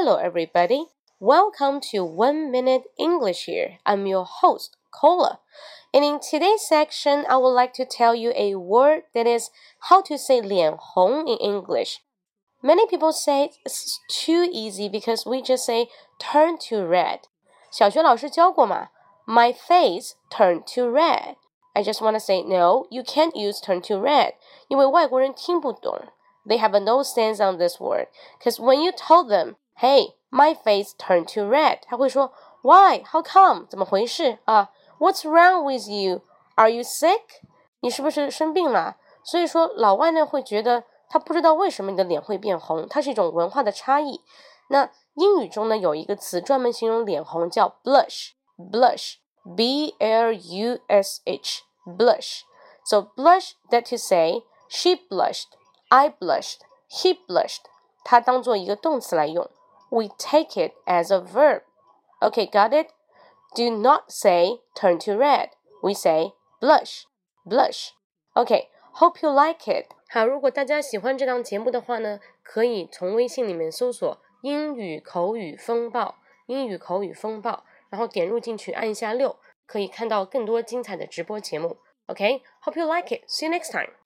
Hello, everybody. Welcome to One Minute English here. I'm your host, Cola. And in today's section, I would like to tell you a word that is how to say 脸红 in English. Many people say it's too easy because we just say turn to red. 小学老师教过嘛？My face turned to red. I just want to say no, you can't use turn to red. 因为外国人听不懂。they have no sense on this word. Because when you told them, "Hey, my face turned to red," 他会说 "Why? How come? 怎么回事啊？What's wrong with you? Are you sick? 你是不是生病了？所以说老外呢会觉得他不知道为什么你的脸会变红，它是一种文化的差异。那英语中呢有一个词专门形容脸红，叫 blush，blush，b l u s h，blush。So blush that to say she blushed。I blushed. He blushed. 它当做一个动词来用。 We take it as a verb. Okay, got it? Do not say turn to red. We say blush, blush. Okay, hope you like it. 好，如果大家喜欢这档节目的话呢，可以从微信里面搜索“英语口语风暴”，英语口语风暴，然后点入进去，按一下六，可以看到更多精彩的直播节目。Okay, hope you like it. See you next time.